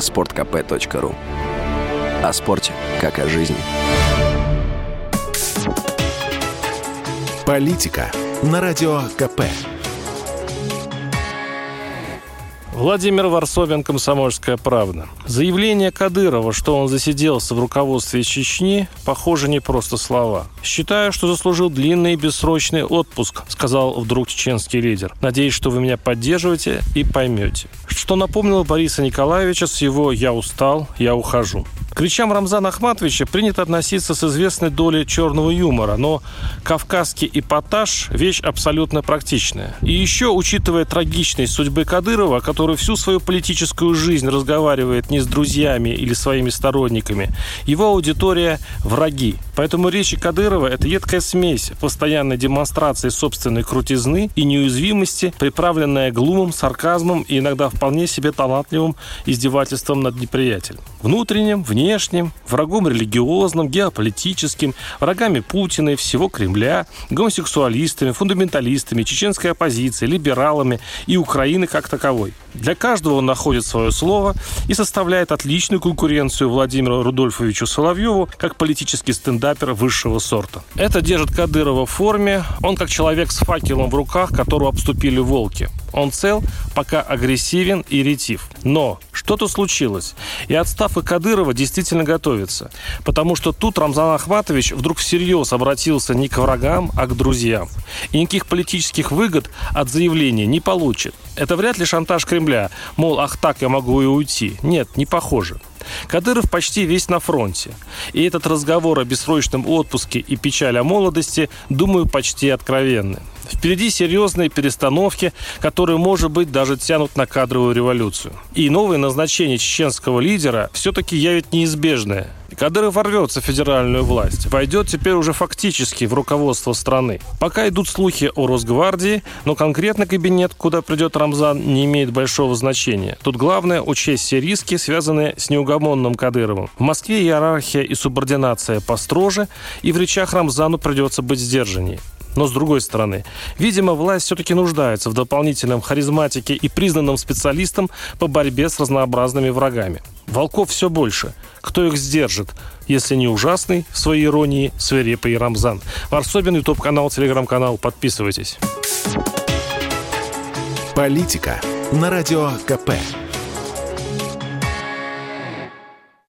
sportkp.ru О спорте, как о жизни. Политика на Радио КП. Владимир Варсовин, «Комсомольская правда». Заявление Кадырова, что он засиделся в руководстве Чечни, похоже, не просто слова. «Считаю, что заслужил длинный и бессрочный отпуск», сказал вдруг чеченский лидер. «Надеюсь, что вы меня поддерживаете и поймете». Что напомнило Бориса Николаевича с его «я устал, я ухожу». Речам Рамзана Ахматовича принято относиться с известной долей черного юмора, но кавказский эпатаж – вещь абсолютно практичная. И еще, учитывая трагичность судьбы Кадырова, который всю свою политическую жизнь разговаривает не с друзьями или своими сторонниками, его аудитория – враги. Поэтому речи Кадырова – это едкая смесь постоянной демонстрации собственной крутизны и неуязвимости, приправленная глумом, сарказмом и иногда вполне себе талантливым издевательством над неприятелем. Внутренним, внешним внешним, врагом религиозным, геополитическим, врагами Путина и всего Кремля, гомосексуалистами, фундаменталистами, чеченской оппозицией, либералами и Украины как таковой. Для каждого он находит свое слово и составляет отличную конкуренцию Владимиру Рудольфовичу Соловьеву как политический стендапер высшего сорта. Это держит Кадырова в форме. Он как человек с факелом в руках, которого обступили волки. Он цел, пока агрессивен и ретив. Но что-то случилось. И отставка Кадырова действительно готовится. Потому что тут Рамзан Ахматович вдруг всерьез обратился не к врагам, а к друзьям. И никаких политических выгод от заявления не получит. Это вряд ли шантаж Кремля. Мол, ах так, я могу и уйти. Нет, не похоже. Кадыров почти весь на фронте. И этот разговор о бессрочном отпуске и печаль о молодости, думаю, почти откровенны. Впереди серьезные перестановки, которые, может быть, даже тянут на кадровую революцию. И новое назначение чеченского лидера все-таки явит неизбежное. Кадыров ворвется в федеральную власть, войдет теперь уже фактически в руководство страны. Пока идут слухи о Росгвардии, но конкретно кабинет, куда придет Рамзан, не имеет большого значения. Тут главное учесть все риски, связанные с неугомонным Кадыровым. В Москве иерархия и субординация построже, и в речах Рамзану придется быть сдержаннее. Но с другой стороны, видимо, власть все-таки нуждается в дополнительном харизматике и признанном специалистом по борьбе с разнообразными врагами. Волков все больше. Кто их сдержит, если не ужасный в своей иронии свирепый Рамзан? Варсобин, ютуб-канал, телеграм-канал. Подписывайтесь. Политика на радио КП.